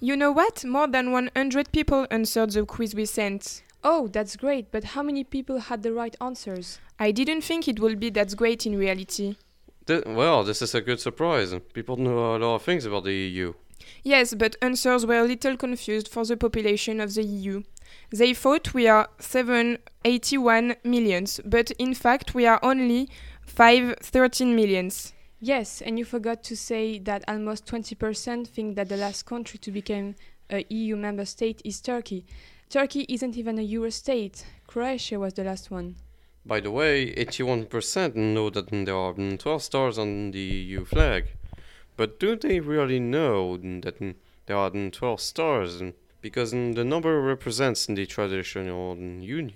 You know what? More than 100 people answered the quiz we sent. Oh, that's great, but how many people had the right answers? I didn't think it would be that great in reality. Th- well, this is a good surprise. People know a lot of things about the EU. Yes, but answers were a little confused for the population of the EU. They thought we are 781 millions, but in fact we are only 513 millions. Yes, and you forgot to say that almost 20% think that the last country to become a EU member state is Turkey. Turkey isn't even a Euro state. Croatia was the last one. By the way, 81% know that there are 12 stars on the EU flag. But do they really know that there are 12 stars? Because the number represents the traditional union.